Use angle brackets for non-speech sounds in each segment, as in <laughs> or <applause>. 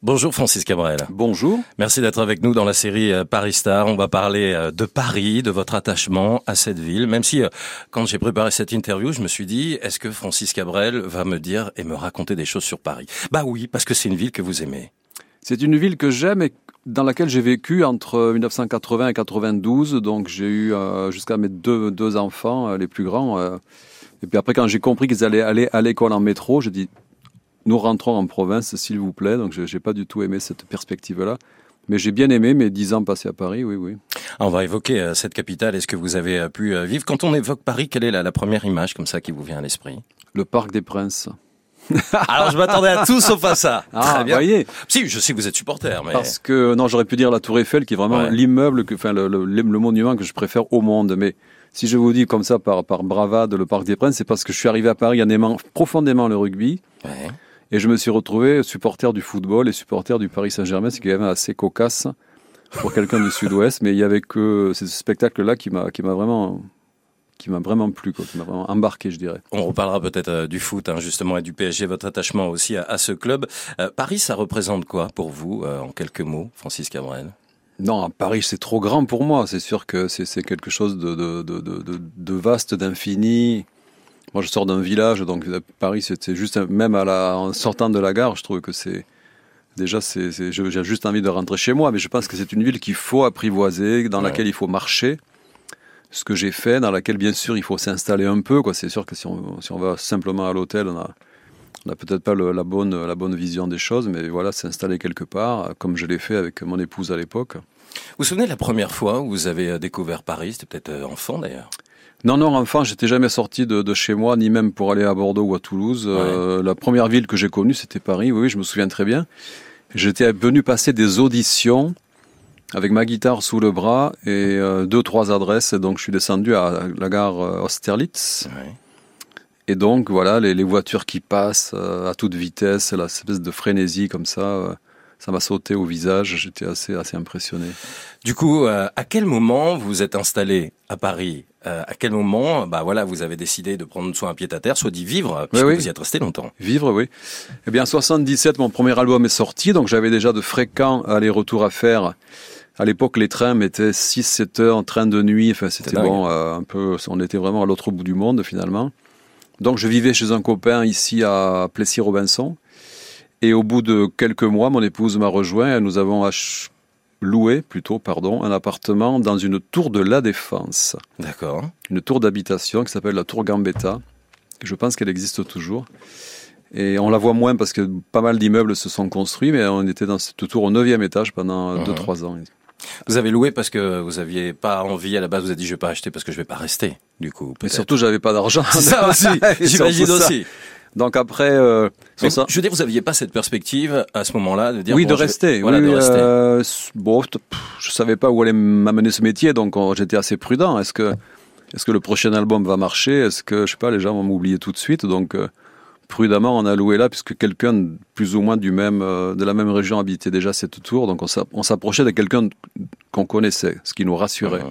Bonjour Francis Cabrel. Bonjour. Merci d'être avec nous dans la série euh, Paris Star. On va parler euh, de Paris, de votre attachement à cette ville. Même si, euh, quand j'ai préparé cette interview, je me suis dit, est-ce que Francis Cabrel va me dire et me raconter des choses sur Paris? Bah oui, parce que c'est une ville que vous aimez. C'est une ville que j'aime et dans laquelle j'ai vécu entre 1980 et 92. Donc j'ai eu jusqu'à mes deux, deux enfants, les plus grands. et puis après, quand j'ai compris qu'ils allaient aller à l'école en métro, j'ai dit, nous rentrons en province, s'il vous plaît. Donc, je n'ai pas du tout aimé cette perspective-là. Mais j'ai bien aimé mes dix ans passés à Paris, oui, oui. On va évoquer euh, cette capitale est ce que vous avez euh, pu euh, vivre? Quand on évoque Paris, quelle est la, première image comme ça qui vous vient à l'esprit? Le Parc des Princes. <laughs> Alors je m'attendais à tout sauf à ça. Ah, Très bien. voyez. Si, je sais que vous êtes supporter, mais parce que non, j'aurais pu dire la Tour Eiffel, qui est vraiment l'immeuble, que, enfin le, le, monument que je préfère au monde. Mais si je vous dis comme ça par par bravade le Parc des Princes, c'est parce que je suis arrivé à Paris en aimant profondément le rugby. Ouais. Et je me suis retrouvé supporter du football et supporter du Paris Saint-Germain, ce qui est quand même assez cocasse pour quelqu'un du Sud-Ouest. Mais il y avait que ce spectacle-là qui m'a qui m'a vraiment qui m'a vraiment plu, quoi, qui m'a vraiment embarqué, je dirais. On reparlera peut-être euh, du foot, hein, justement, et du PSG, votre attachement aussi à, ce club. Euh, Paris, ça représente quoi pour vous, euh, en quelques mots, Francis Cabrel? Non, Paris, c'est trop grand pour moi. C'est sûr que c'est quelque chose de, de, de, de, de vaste, d'infini. Moi, je sors d'un village, donc Paris, c'était juste, même à la, en sortant de la gare, je trouve que c'est. Déjà, c'est, j'ai juste envie de rentrer chez moi, mais je pense que c'est une ville qu'il faut apprivoiser, dans laquelle il faut marcher. Ce que j'ai fait, dans laquelle, bien sûr, il faut s'installer un peu. Quoi. C'est sûr que si on, si on va simplement à l'hôtel, on a, on n'a peut-être pas la, bonne, la bonne vision des choses, mais voilà, s'installer quelque part, comme je l'ai fait avec mon épouse à l'époque. Vous vous souvenez de la première fois où vous avez découvert Paris? C'était peut-être euh, enfant d'ailleurs non, non, enfant, j'étais jamais sorti de, chez moi, ni même pour aller à Bordeaux ou à Toulouse. Euh, la première ville que j'ai connue, c'était Paris. Oui, je me souviens très bien. J'étais venu passer des auditions avec ma guitare sous le bras et euh, deux, trois adresses. Donc, je suis descendu à la gare euh, Austerlitz. Et donc, voilà, les, voitures qui passent à toute vitesse, la espèce de frénésie comme ça ça m'a sauté au visage. J'étais assez, assez impressionné. Du coup, à quel moment vous êtes installé à Paris euh, à quel moment, bah voilà, vous avez décidé de prendre soit un pied à terre, soit d'y vivre, puisque vous y êtes resté longtemps. Vivre, oui. Eh bien, en 77, mon premier album est sorti, donc j'avais déjà de fréquents allers-retours à faire. À l'époque, les trains mettaient 6-7 heures en train de nuit. Enfin, c'était bon, euh, un peu, on était vraiment à l'autre bout du monde, finalement. Donc, je vivais chez un copain ici à Plessis-Robinson. Et au bout de quelques mois, mon épouse m'a rejoint et nous avons loué plutôt, pardon, un appartement dans une tour de la Défense. D'accord. Une tour d'habitation qui s'appelle la tour Gambetta. Je pense qu'elle existe toujours. Et on la voit moins parce que pas mal d'immeubles se sont construits, mais on était dans cette tour au 9e étage pendant 2-3 mhm. ans. Vous avez loué parce que vous aviez pas envie à la base, vous avez dit je vais pas acheter parce que je vais pas rester, du coup. Mais surtout j'avais pas d'argent. <laughs> ça aussi, j'imagine aussi. Donc après, euh, ça. je veux dire, vous aviez pas cette perspective à ce moment-là de dire oui, de, rester. oui, de rester. Euh, bon, je savais pas où allait m'amener ce métier, donc j'étais assez prudent. Est-ce que, est-ce que le prochain album va marcher? Est-ce que je sais pas, les gens vont m'oublier tout de suite? Donc euh, prudemment, on a loué là puisque quelqu'un plus ou moins du même, de la même région habitait déjà cette tour, donc on s'approchait de quelqu'un qu'on connaissait, ce qui nous rassurait.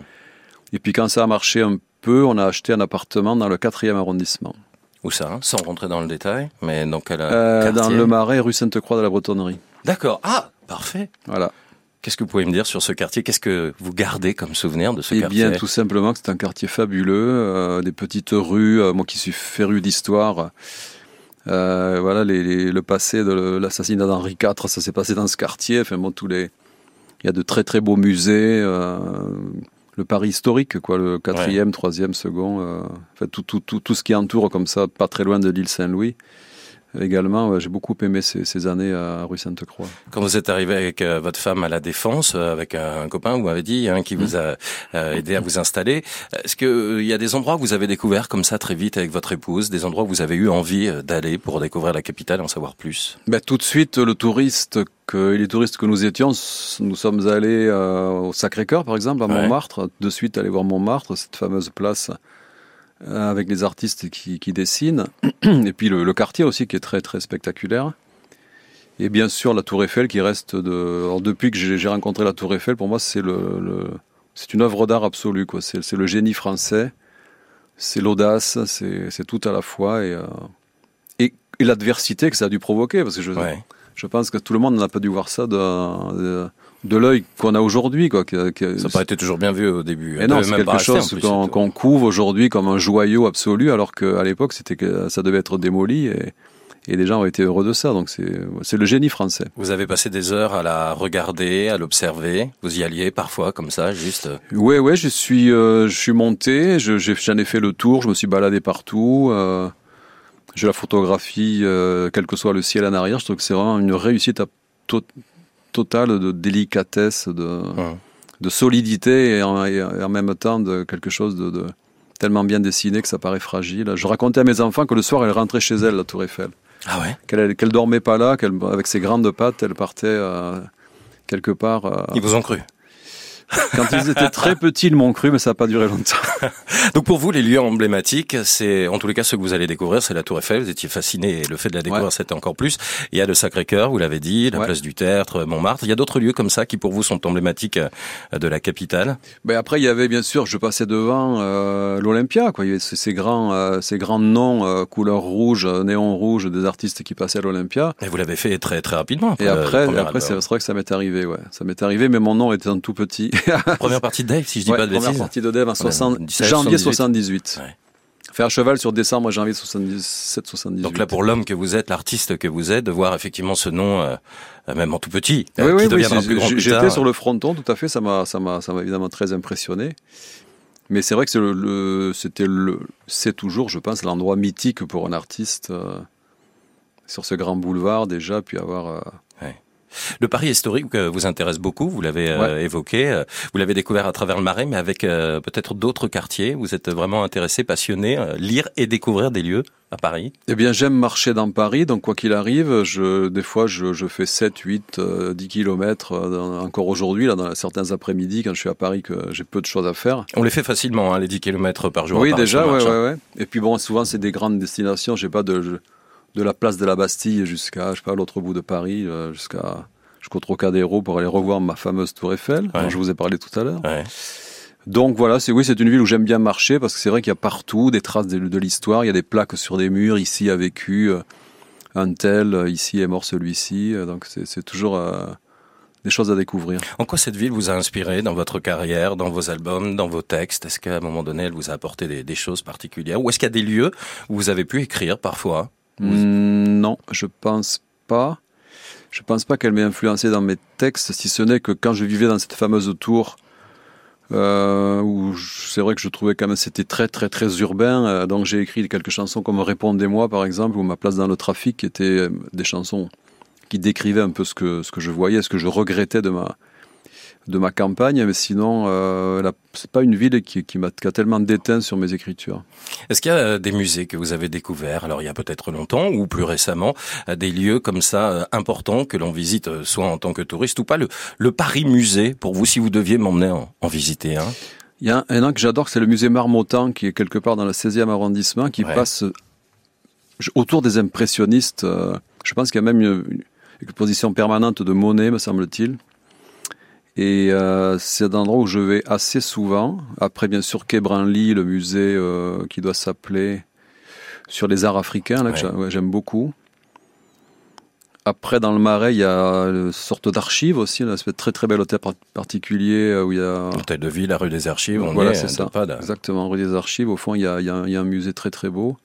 Et puis quand ça a marché un peu, on a acheté un appartement dans le quatrième arrondissement. Où ça hein, Sans rentrer dans le détail, mais dans quel euh, Dans le Marais, rue Sainte-Croix de la Bretonnerie. D'accord. Ah, parfait. Voilà. Qu'est-ce que vous pouvez me dire sur ce quartier? Qu'est-ce que vous gardez comme souvenir de ce eh quartier? Eh bien, tout simplement que c'est un quartier fabuleux, euh, des petites rues. Euh, moi qui suis féru d'histoire, euh, voilà, les, le passé de l'assassinat d'Henri IV, ça s'est passé dans ce quartier. Enfin, bon, tous les, il y a de très très beaux musées. Le Paris historique, quoi, le quatrième, troisième, second, euh, fait, tout, tout, tout, tout, ce qui entoure comme ça, pas très loin de l'île Saint-Louis. Également, j'ai beaucoup aimé ces, ces, années à rue Sainte-Croix. Quand vous êtes arrivé avec euh, votre femme à la Défense, euh, avec un, copain, vous m'avez dit, hein, qui vous mmh. a aidé à vous installer, est-ce qu'il y a des endroits que vous avez découverts comme ça très vite avec votre épouse, des endroits où vous avez eu envie d'aller pour découvrir la capitale et en savoir plus? Ben, Tout de suite, le touriste que les touristes que nous étions, nous sommes allés au Sacré-Cœur, par exemple, à Montmartre, de suite aller voir Montmartre, cette fameuse place euh, avec les artistes qui, qui, dessinent, et puis le, quartier aussi qui est très très spectaculaire. Et bien sûr la Tour Eiffel qui reste de. Alors, depuis que j'ai rencontré la Tour Eiffel, pour moi c'est le, le c'est une œuvre d'art absolue quoi. C'est le génie français, c'est l'audace, c'est tout à la fois et, euh, et, et l'adversité que ça a dû provoquer parce que je. Je pense que tout le monde n'a pas dû voir ça de, de, l'œil qu'on a aujourd'hui. Quoi, ça n'a pas été toujours bien vu au début. Et non, c'est quelque chose qu'on couvre aujourd'hui comme un joyau absolu, alors qu'à l'époque, c'était que ça devait être démoli. Et, et les gens ont été heureux de ça. Donc c'est le génie français. Vous avez passé des heures à la regarder, à l'observer. Vous y alliez parfois comme ça, juste. Oui, oui, je suis, euh, je suis monté. J'en ai, fait le tour. Je me suis baladé partout. Euh, j'ai la photographie, euh, quel que soit le ciel en arrière. Je trouve que c'est vraiment une réussite totale de délicatesse, de, de solidité et en, même temps de quelque chose de, tellement bien dessiné que ça paraît fragile. Je racontais à mes enfants que le soir, elle rentrait chez elle, la Tour Eiffel. Ah ouais? Qu'elle ne dormait pas là, qu'elle avec ses grandes pattes, elle partait euh, quelque part. Euh, Ils vous ont cru? Quand ils étaient très petits, ils m'ont cru, mais ça n'a pas duré longtemps. <laughs> Donc pour vous, les lieux emblématiques, c'est en tous les cas ce que vous allez découvrir, c'est la Tour Eiffel. Vous étiez fasciné et le fait de la découvrir, c'était encore plus. Il y a le Sacré-Cœur, vous l'avez dit, la place du Tertre, Montmartre. Il y a d'autres lieux comme ça qui pour vous sont emblématiques euh, de la capitale? Ben après, il y avait bien sûr, je passais devant euh, l'Olympia, quoi. Il y avait ces grands, euh, ces grands noms euh, couleur rouge, néon rouge, des artistes qui passaient à l'Olympia. Et vous l'avez fait très très rapidement. Et après, après, c'est vrai que ça m'est arrivé, ouais. Ça m'est arrivé, mais mon nom était un tout petit. <laughs> première partie de Dave, si je dis pas de bêtises. Première partie de Dave en 60, janvier 78. Ouais. Fait un cheval sur décembre, janvier 77, 78. Donc là, pour l'homme que vous êtes, l'artiste que vous êtes, de voir effectivement ce nom, euh, même en tout petit, oui, euh, qui oui, deviendra plus grand J'étais sur le fronton, tout à fait. Ça m'a, ça m'a, ça m'a évidemment très impressionné. Mais c'est vrai que c'est le, c'était le, c'est toujours, je pense, l'endroit mythique pour un artiste euh, sur ce grand boulevard déjà, puis avoir. Le Paris historique euh, vous intéresse beaucoup, vous l'avez euh, évoqué, euh, vous l'avez découvert à travers le Marais, mais avec peut-être d'autres quartiers. Vous êtes vraiment intéressé, passionné, lire et découvrir des lieux à Paris Eh bien, j'aime marcher dans Paris, donc quoi qu'il arrive, je, des fois, je, je fais 7, 8, 10 kilomètres, encore aujourd'hui, là, dans certains après-midi, quand je suis à Paris, que j'ai peu de choses à faire. On les fait facilement, hein, les 10 kilomètres par jour. Oui, déjà, ouais, ouais, ouais. Et puis bon, souvent, c'est des grandes destinations, j'ai pas de de la place de la Bastille jusqu'à, je sais pas, l'autre bout de Paris, euh, jusqu'à jusqu'au Trocadéro pour aller revoir ma fameuse Tour Eiffel, dont je vous ai parlé tout à l'heure. Donc voilà, c'est oui, c'est une ville où j'aime bien marcher parce que c'est vrai qu'il y a partout des traces de, l'histoire. Il y a des plaques sur des murs. Ici a vécu euh, un tel, euh, ici est mort celui-ci. Donc c'est toujours des choses à découvrir. En quoi cette ville vous a inspiré dans votre carrière, dans vos albums, dans vos textes? Est-ce qu'à un moment donné, elle vous a apporté des, des choses particulières? Ou est-ce qu'il y a des lieux où vous avez pu écrire parfois? Hmm, non, je pense pas. Je pense pas qu'elle m'ait influencé dans mes textes, si ce n'est que quand je vivais dans cette fameuse tour, euh, où c'est vrai que je trouvais quand même c'était très très très urbain. Euh, donc j'ai écrit quelques chansons comme Répondez-moi par exemple, ou Ma place dans le trafic, qui étaient euh, des chansons qui décrivaient un peu ce que ce que je voyais, ce que je regrettais de ma de ma campagne, mais sinon, euh, c'est pas une ville qui, a tellement déteint sur mes écritures. Est-ce qu'il y a euh, des musées que vous avez découverts, alors il y a peut-être longtemps ou plus récemment, euh, des lieux comme ça euh, importants que l'on visite soit en tant que touriste ou pas? Le, le Paris Musée, pour vous, si vous deviez m'emmener en, en, visiter un? Il y a un, que j'adore, c'est le musée Marmottan, qui est quelque part dans le 16e arrondissement, qui passe autour des impressionnistes. Je pense qu'il y a même une, une exposition permanente de Monet, me semble-t-il. Et euh, c'est un endroit où je vais assez souvent. Après, bien sûr, Quai le musée euh, qui doit s'appeler sur les arts africains, là, que j'aime beaucoup. Après, dans le Marais, il y a une sorte d'archive aussi, un de très très bel hôtel particulier euh, où il y a... Hôtel de ville, la rue des Archives, on voilà, c'est ça. Exactement, rue des Archives. Au fond, il y, a, il, y a, il y, a, un musée très très beau.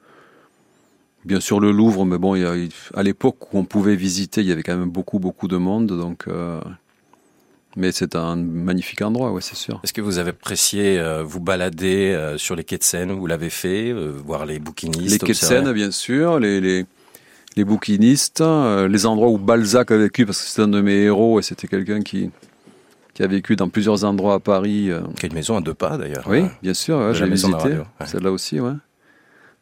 Bien sûr, le Louvre, mais bon, il y a, à l'époque où on pouvait visiter, il y avait quand même beaucoup beaucoup de monde, donc... Euh, mais c'est un magnifique endroit, ouais, c'est sûr. Est-ce que vous avez apprécié euh, vous balader euh, sur les quais de Seine? Vous l'avez fait, euh, voir les bouquinistes Les quais de Seine, bien sûr, les, les, les bouquinistes, les endroits où Balzac a vécu, parce que c'est un de mes héros et c'était quelqu'un qui, qui a vécu dans plusieurs endroits à Paris. Qui a une maison à deux pas d'ailleurs. Oui, bien sûr, ouais, j'ai visité. Celle-là aussi, ouais.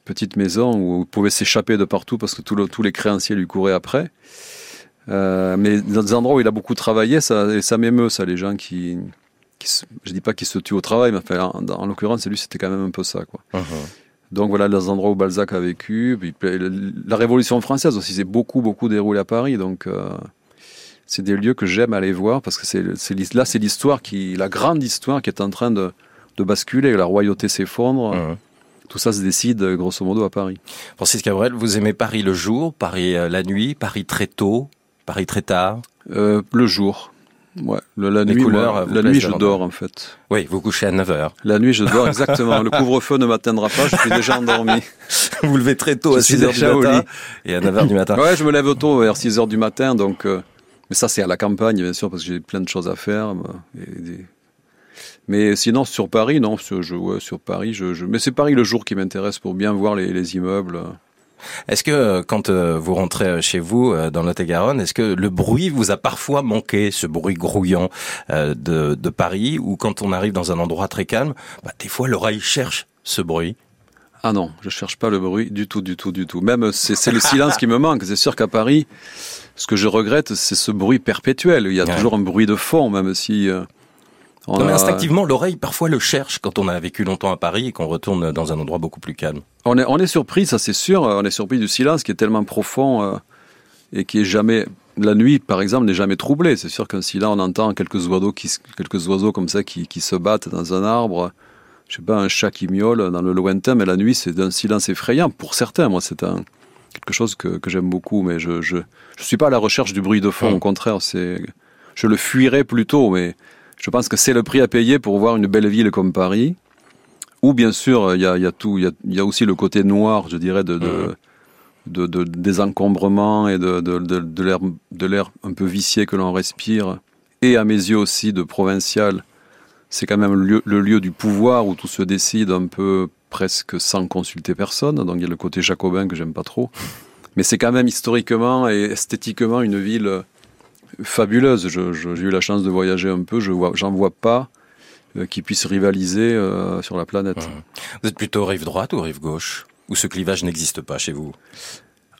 Petite maison où vous pouvez s'échapper de partout parce que tous les créanciers lui couraient après. Euh, mais dans des endroits où il a beaucoup travaillé, ça, ça m'émeut, ça, les gens qui, qui je dis pas qu'ils se tuent au travail, mais enfin, en, l'occurrence, lui, c'était quand même un peu ça, quoi. Uh-huh. Donc voilà, les endroits où Balzac a vécu, puis la Révolution française aussi, c'est beaucoup, beaucoup déroulé à Paris, donc euh, c'est des lieux que j'aime aller voir parce que c'est là, c'est l'histoire qui, la grande histoire qui est en train de, de basculer, la royauté s'effondre. Uh-huh. Tout ça se décide grosso modo à Paris. Francis Cabrel, vous aimez Paris le jour, Paris euh, la nuit, Paris très tôt, Paris très tard euh, Le jour. Ouais, le, la nuit, couleurs, la nuit je dors en fait. Oui, vous couchez à 9h. La nuit je dors exactement. le couvre-feu ne m'atteindra pas, je suis déjà endormi. <laughs> vous levez très tôt à 6h du matin et à 9h du matin. Ouais, je me lève tôt vers 6h du matin donc euh, mais ça c'est à la campagne bien sûr parce que j'ai plein de choses à faire Mais sinon sur Paris non, je ouais, sur Paris je, je... mais c'est Paris le jour qui m'intéresse pour bien voir les, les immeubles. Est-ce que euh, quand euh, vous rentrez euh, chez vous dans Lot-et-Garonne, est-ce que le bruit vous a parfois manqué, ce bruit grouillant de, de Paris, ou quand on arrive dans un endroit très calme, bah, des fois l'oreille cherche ce bruit? Ah non, je cherche pas le bruit du tout, du tout, du tout. Même c'est le silence qui me manque. C'est sûr qu'à Paris, ce que je regrette, c'est ce bruit perpétuel. Il y a toujours un bruit de fond, même si non, mais instinctivement, l'oreille parfois le cherche quand on a vécu longtemps à Paris et qu'on retourne dans un endroit beaucoup plus calme. On est, on est surpris, ça c'est sûr. On est surpris du silence qui est tellement profond euh, et qui est jamais. La nuit, par exemple, n'est jamais troublé. C'est sûr qu'un silence, on entend quelques oiseaux, qui, quelques oiseaux comme ça qui, qui se battent dans un arbre. Je sais pas, un chat qui miaule dans le lointain, mais la nuit, c'est d'un silence effrayant. Pour certains, moi, c'est un, quelque chose que, que j'aime beaucoup, mais je, je, je suis pas à la recherche du bruit de fond. Au contraire, c'est, je le fuirais plutôt, mais je pense que c'est le prix à payer pour voir une belle ville comme Paris. Ou bien sûr, il y a, y a, tout, il y, y a, aussi le côté noir, je dirais, de, de, de, de désencombrement et de, de, de, l'air, de l'air un peu vicié que l'on respire. Et à mes yeux aussi de provincial, c'est quand même le lieu, le lieu du pouvoir où tout se décide un peu presque sans consulter personne. Donc il y a le côté jacobin que j'aime pas trop. Mais c'est quand même historiquement et esthétiquement une ville fabuleuse. J'ai eu la chance de voyager un peu, je vois, j'en vois pas euh, qui puissent rivaliser euh, sur la planète. Vous êtes plutôt rive droite ou rive gauche? Ou ce clivage n'existe pas chez vous?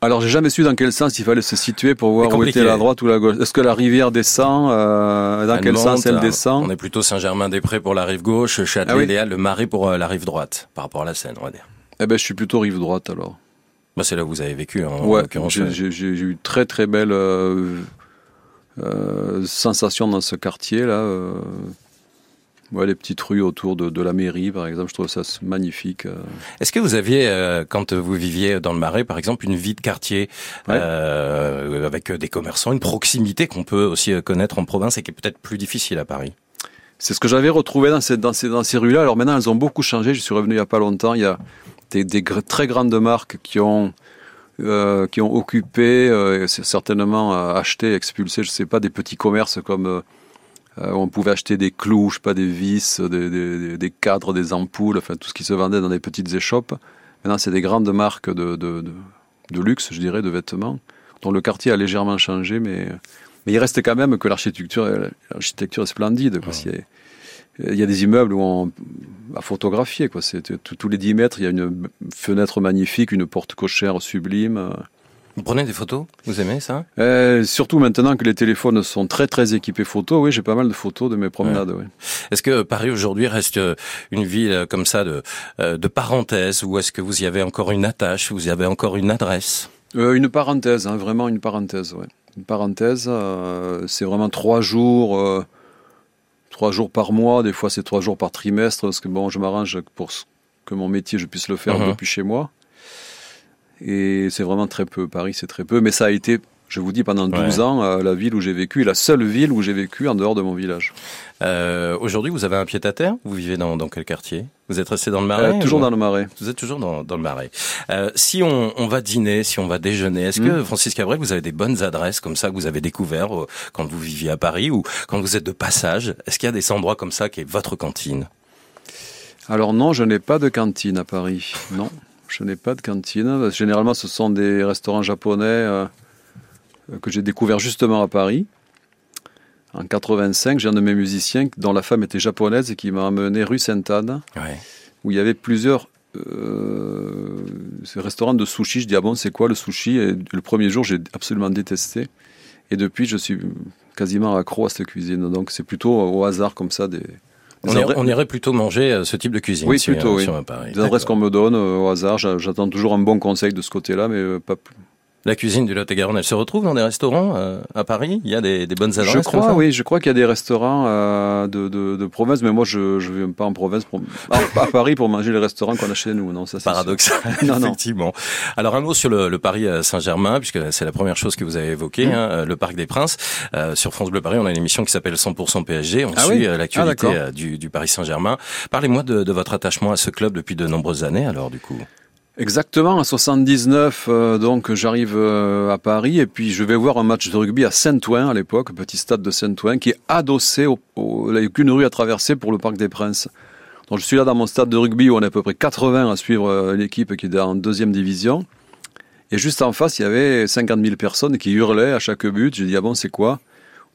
Alors, j'ai jamais su dans quel sens il fallait se situer pour voir où était la droite ou la gauche. Est-ce que la rivière descend euh, Dans quel sens elle descend? On est plutôt Saint-Germain-des-Prés pour la rive gauche, Châtelet-Léal, ah le Marais pour la rive droite, par rapport à la Seine, on va dire. Eh ben, je suis plutôt rive droite alors. Bah, c'est là où vous avez vécu, en ouais, J'ai eu très très belle euh, sensation dans ce quartier là. Euh, ouais, les peties rues autour de, de, la mairie, par exemple, je trouve ça magnifique. Euh. Est-ce que vous aviez, quand vous viviez dans le Marais, par exemple, une vie de quartier avec des commerçants, une proximité qu'on peut aussi connaître en province et qui est peut-être plus difficile à Paris? C'est ce que j'avais retrouvé dans ces, dans ces, dans ces rues-là. Alors maintenant, elles ont beaucoup changé. Je suis revenu il n'y a pas longtemps. Il y a des, des très grandes marques qui ont euh, qui ont occupé, euh, certainement euh, acheté, expulsé, je sais pas, des petits commerces comme où on pouvait acheter des clous, je sais pas, des vis, des, des, des, cadres, des ampoules, enfin tout ce qui se vendait dans des petites échoppes. Maintenant, c'est des grandes marques de, de, de, de, luxe, je dirais, de vêtements, dont le quartier a légèrement changé, mais, mais il reste quand même que l'architecture, l'architecture est splendide. Quoi. Il y a des immeubles où on a photographier. Quoi. Tous les 10 mètres, il y a une fenêtre magnifique, une porte cochère sublime. Vous prenez des photos? Vous aimez ça? Euh, Surtout maintenant que les téléphones sont très très équipés photos, oui, j'ai pas mal de photos de mes promenades. Oui. Est-ce que Paris aujourd'hui reste euh, une ville euh, comme ça de, de parenthèse ou est-ce que vous y avez encore une attache, vous y avez encore une adresse? Une parenthèse, hein, vraiment une parenthèse, oui. Une parenthèse, c'est vraiment trois jours trois jours par mois, des fois c'est trois jours par trimestre, parce que bon, je m'arrange pour que mon métier, je puisse le faire mhm. depuis chez moi. Et c'est vraiment très peu. Paris, c'est très peu. Mais ça a été, je vous dis, pendant 12 ans, euh, la ville où j'ai vécu, et la seule ville où j'ai vécu en dehors de mon village. Euh, Aujourd'hui, vous avez un pied-à-terre Vous vivez dans, dans quel quartier? Vous êtes resté dans le Marais euh, Toujours dans le Marais. Vous êtes toujours dans, dans le Marais. Si on, on, va dîner, si on va déjeuner, est-ce que, hmm. Francis Cabrel, vous avez des bonnes adresses comme ça que vous avez découvert quand vous viviez à Paris ou quand vous êtes de passage? Est-ce qu'il y a des endroits comme ça qui est votre cantine? Alors non, je n'ai pas de cantine à Paris. Non, je n'ai pas de cantine. Généralement, ce sont des restaurants japonais euh, que j'ai découverts justement à Paris. En 85, j'ai un de mes musiciens dont la femme était japonaise et qui m'a amené rue Sainte-Anne, où il y avait plusieurs euh, restaurants de sushi. Je dis, ah bon, c'est quoi le sushi? Et le premier jour, j'ai absolument détesté. Et depuis, je suis quasiment accro à cette cuisine. Donc, c'est plutôt au hasard comme ça des. on, irait, plutôt manger euh, ce type de cuisine. Oui, plutôt. oui. Des adresses qu'on me donne euh, au hasard. J'attends toujours un bon conseil de ce côté-là, mais pas plus La cuisine du Lot-et-Garonne, elle se retrouve dans des restaurants euh, à Paris Il y a des, des bonnes adresses Je crois, oui, je crois qu'il y a des restaurants euh, de, de, de, province, mais moi je ne viens pas en province, pour, à, Paris pour manger les restaurants qu'on a chez nous. Non, ça Paradoxal, non, effectivement. Alors un mot sur le, le Paris Saint-Germain, puisque c'est la première chose que vous avez évoquée, mmh. hein, le Parc des Princes. Euh, sur France Bleu Paris, on a une émission qui s'appelle 100% PSG. On ah suit euh, l'actualité ah, du, du Paris Saint-Germain. Parlez-moi de, de votre attachement à ce club depuis de nombreuses années, alors du coup. Exactement, en 79, euh, donc j'arrive euh, à Paris et puis je vais voir un match de rugby à Saint-Ouen à l'époque, petit stade de Saint-Ouen, qui est adossé, au, il n'y a qu'une rue à traverser pour le Parc des Princes. Donc je suis là dans mon stade de rugby où on est à peu près 80 à suivre euh, l'équipe qui est en deuxième division. Et juste en face, il y avait 50 000 personnes qui hurlaient à chaque but. J'ai dit, ah bon, c'est quoi?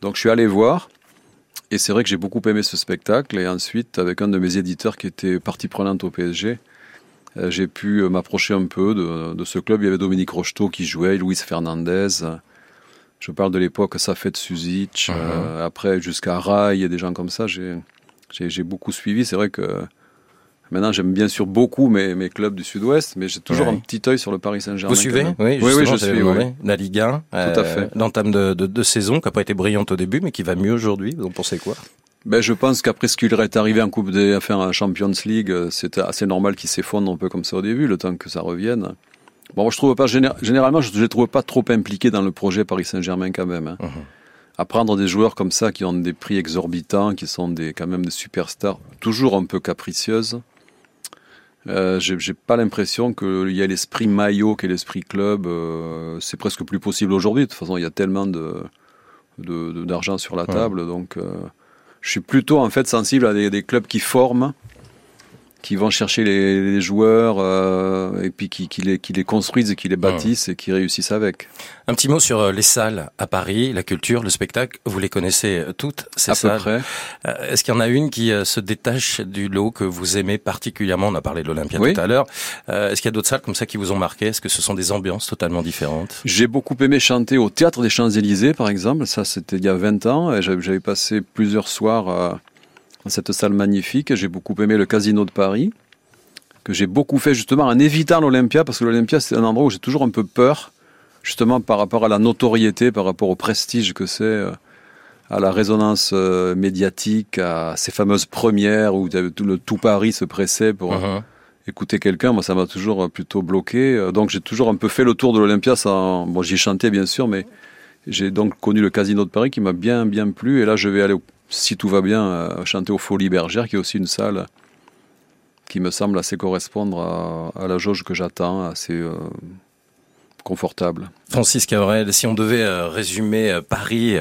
Donc je suis allé voir. Et c'est vrai que j'ai beaucoup aimé ce spectacle. Et ensuite, avec un de mes éditeurs qui était partie prenante au PSG, j'ai pu euh, m'approcher un peu de, ce club. Il y avait Dominique Rocheteau qui jouait, Luis Fernandez. Je parle de l'époque Safet Suzic, uh euh, après jusqu'à Rai et des gens comme ça. J'ai beaucoup suivi. C'est vrai que Maintenant, j'aime bien sûr beaucoup mes, mes clubs du Sud-Ouest, mais j'ai toujours un petit œil sur le Paris Saint-Germain. Vous suivez oui, oui, je suis. La Ligue 1, Tout à fait. l'entame de, de, de, saison qui n'a pas été brillante au début, mais qui va mieux aujourd'hui. Vous en pensez quoi ben, je pense qu'après ce qu'il est arrivé en Coupe des, enfin, en Champions League, euh, c'était assez normal qu'il s'effondre un peu comme ça au début, le temps que ça revienne. Bon, moi, je trouve pas, généralement, je ne trouve pas trop impliqué dans le projet Paris Saint-Germain quand même. Hein. Uh-huh. À prendre des joueurs comme ça qui ont des prix exorbitants, qui sont des, quand même des superstars, toujours un peu capricieuses. Euh, j'ai pas l'impression qu'il y a l'esprit maillot qu'est l'esprit club. Euh, c'est presque plus possible aujourd'hui. De toute façon, il y a tellement de d'argent sur la table, donc. Euh, je suis plutôt en fait sensible à des, clubs qui forment, qui vont chercher les, joueurs euh, et puis qui, les, qui les construisent et qui les bâtissent et qui réussissent avec. Un petit mot sur euh, les salles à Paris, la culture, le spectacle. Vous les connaissez euh, toutes ces à salles. Peu près. Est-ce qu'il y en a une qui se détache du lot que vous aimez particulièrement? On a parlé de l'Olympia tout à l'heure. Est-ce qu'il y a d'autres salles comme ça qui vous ont marqué? Est-ce que ce sont des ambiances totalement différentes? J'ai beaucoup aimé chanter au Théâtre des Champs-Élysées, par exemple. Ça, c'était il y a 20 ans. J'avais passé plusieurs soirs dans cette salle magnifique. J'ai beaucoup aimé le Casino de Paris que j'ai beaucoup fait justement en évitant l'Olympia, parce que l'Olympia, c'est un endroit où j'ai toujours un peu peur, justement par rapport à la notoriété, par rapport au prestige que c'est, euh, à la résonance euh, médiatique, à ces fameuses premières où tout, le tout Paris se pressait pour uh-huh. écouter quelqu'un. Moi, ça m'a toujours plutôt bloqué. Euh, donc, j'ai toujours un peu fait le tour de l'Olympia. Sans... Bon, j'y chantais bien sûr, mais j'ai donc connu le Casino de Paris qui m'a bien, bien plu. Et là, je vais aller, si tout va bien, chanter au Folies Bergères, qui est aussi une salle qui me semble assez correspondre à, la jauge que j'attends, assez euh, confortable. Francis Cabrel, si on devait euh, résumer euh, Paris,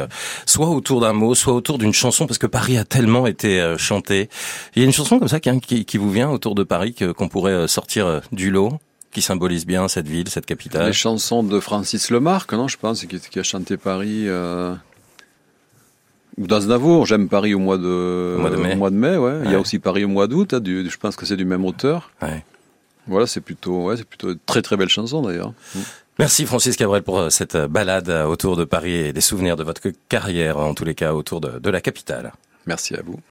soit autour d'un mot, soit autour d'une chanson, parce que Paris a tellement été chanté. Il y a une chanson comme ça qui, qui vous vient autour de Paris qu'on pourrait sortir du lot qui symbolise bien cette ville, cette capitale? Les chansons de Francis Lemarque, non, je pense, qui, qui a chanté Paris d'Aznavour, j'aime Paris au mois de, mois de mai. mois de mai ouais. Il y a aussi Paris au mois d'août, hein, je pense que c'est du même auteur. Ouais. Voilà, c'est plutôt, ouais, c'est plutôt une très très belle chanson d'ailleurs. Mm. Merci Francis Cabrel pour euh, cette euh, balade autour de Paris et des souvenirs de votre carrière, en tous les cas autour de, de la capitale. Merci à vous.